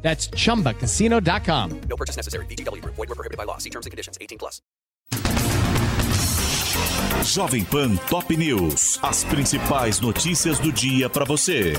That's chumbacasino.com. No purchase necessary. VGW Group. Void were prohibited by law. See terms and conditions. 18 plus. Jovem Pan Top News. As principais notícias do dia para você.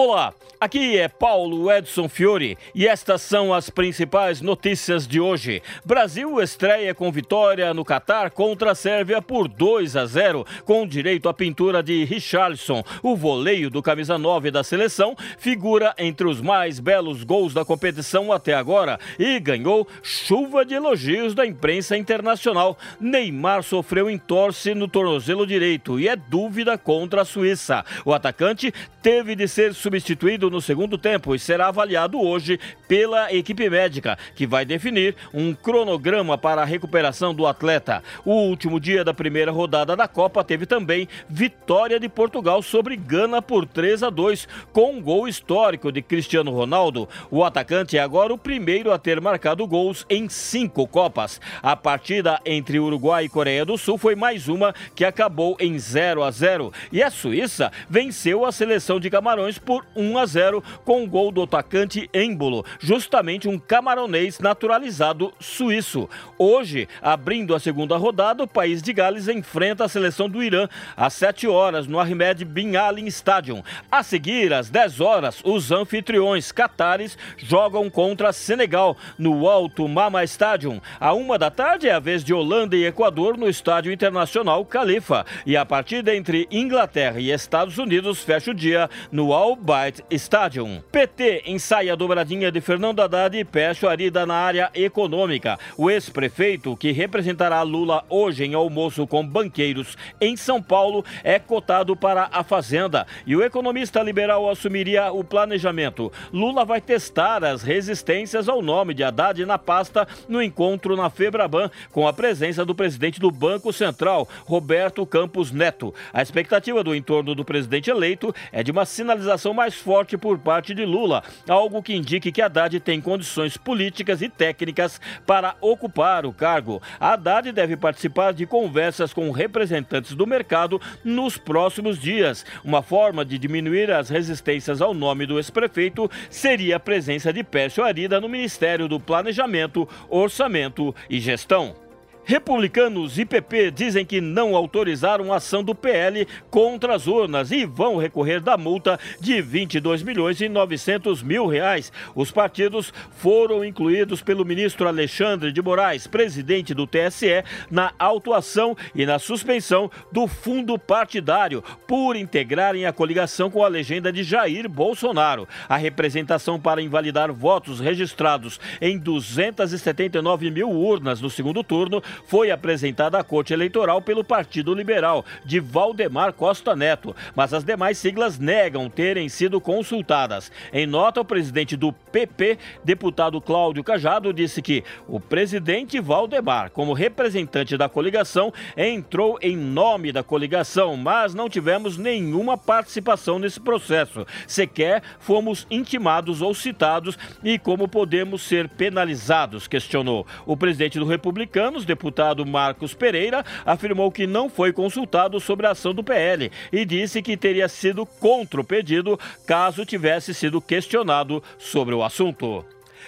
Olá, aqui é Paulo Edson Fiore e estas são as principais notícias de hoje. Brasil estreia com vitória no Catar contra a Sérvia por 2 a 0, com direito à pintura de Richarlison. O voleio do camisa 9 da seleção figura entre os mais belos gols da competição até agora e ganhou chuva de elogios da imprensa internacional. Neymar sofreu entorse no tornozelo direito e é dúvida contra a Suíça. O atacante teve de ser substituído no segundo tempo e será avaliado hoje pela equipe médica, que vai definir um cronograma para a recuperação do atleta. O último dia da primeira rodada da Copa teve também vitória de Portugal sobre Gana por 3 a 2, com um gol histórico de Cristiano Ronaldo. O atacante é agora o primeiro a ter marcado gols em cinco Copas. A partida entre Uruguai e Coreia do Sul foi mais uma que acabou em 0 a 0 e a Suíça venceu a seleção de Camarões por 1 a 0 com o gol do atacante Embolo, justamente um camaronês naturalizado suíço. Hoje, abrindo a segunda rodada, o país de Gales enfrenta a seleção do Irã às 7 horas no Ahmed Bin Ali Stadium. A seguir, às 10 horas, os anfitriões catares jogam contra Senegal no Alto Mama Stadium. À uma da tarde é a vez de Holanda e Equador no Estádio Internacional Califa. E a partida entre Inglaterra e Estados Unidos fecha o dia no Al Bayt Stadium. PT ensaia a dobradinha de Fernando Haddad e Pécio Arida na área econômica. O ex-prefeito, que representará Lula hoje em almoço com banqueiros em São Paulo, é cotado para a Fazenda e o economista liberal assumiria o planejamento. Lula vai testar as resistências ao nome de Haddad na pasta no encontro na Febraban, com a presença do presidente do Banco Central, Roberto Campos Neto. A expectativa do entorno do presidente eleito é de uma sinalização mais forte por parte de Lula, algo que indique que Haddad tem condições políticas e técnicas para ocupar o cargo. Haddad deve participar de conversas com representantes do mercado nos próximos dias. Uma forma de diminuir as resistências ao nome do ex-prefeito seria a presença de Pércio Arida no Ministério do Planejamento, Orçamento e Gestão. Republicanos e PP dizem que não autorizaram a ação do PL contra as urnas e vão recorrer da multa de 22 milhões e 900 mil reais. Os partidos foram incluídos pelo ministro Alexandre de Moraes, presidente do TSE, na autuação e na suspensão do fundo partidário por integrarem a coligação com a legenda de Jair Bolsonaro. A representação para invalidar votos registrados em 279 mil urnas no segundo turno foi apresentada à Corte Eleitoral pelo Partido Liberal, de Valdemar Costa Neto, mas as demais siglas negam terem sido consultadas. Em nota, o presidente do PP, deputado Cláudio Cajado, disse que o presidente Valdemar, como representante da coligação, entrou em nome da coligação, mas não tivemos nenhuma participação nesse processo. Sequer fomos intimados ou citados e como podemos ser penalizados, questionou. O presidente do Republicanos, deputado Marcos Pereira, afirmou que não foi consultado sobre a ação do PL e disse que teria sido contra o pedido caso tivesse sido questionado sobre o assunto.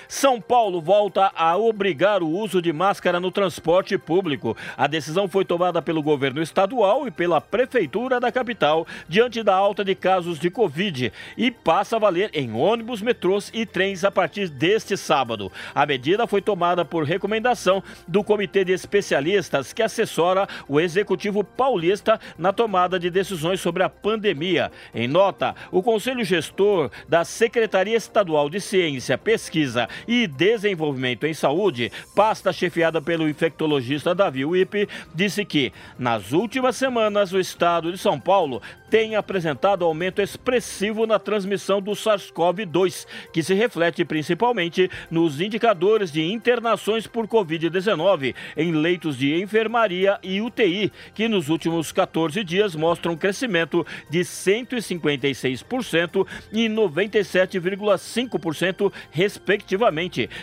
São Paulo volta a obrigar o uso de máscara no transporte público. A decisão foi tomada pelo governo estadual e pela prefeitura da capital diante da alta de casos de Covid e passa a valer em ônibus, metrôs e trens a partir deste sábado. A medida foi tomada por recomendação do Comitê de Especialistas que assessora o Executivo Paulista na tomada de decisões sobre a pandemia. Em nota, o Conselho Gestor da Secretaria Estadual de Ciência, Pesquisa e Desenvolvimento em Saúde, pasta chefiada pelo infectologista Davi Wipe, disse que, nas últimas semanas, o estado de São Paulo tem apresentado aumento expressivo na transmissão do SARS-CoV-2, que se reflete principalmente nos indicadores de internações por Covid-19 em leitos de enfermaria e UTI, que nos últimos 14 dias mostram crescimento de 156% e 97,5%, respectivamente,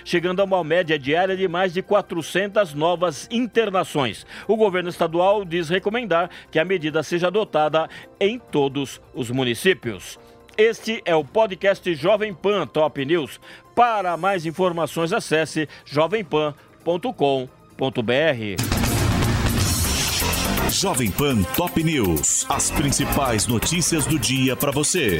chegando a uma média diária de mais de 400 novas internações. O governo estadual diz recomendar que a medida seja adotada em todos os municípios. Este é o podcast Jovem Pan Top News. Para mais informações, acesse jovempan.com.br. Jovem Pan Top News. As principais notícias do dia para você.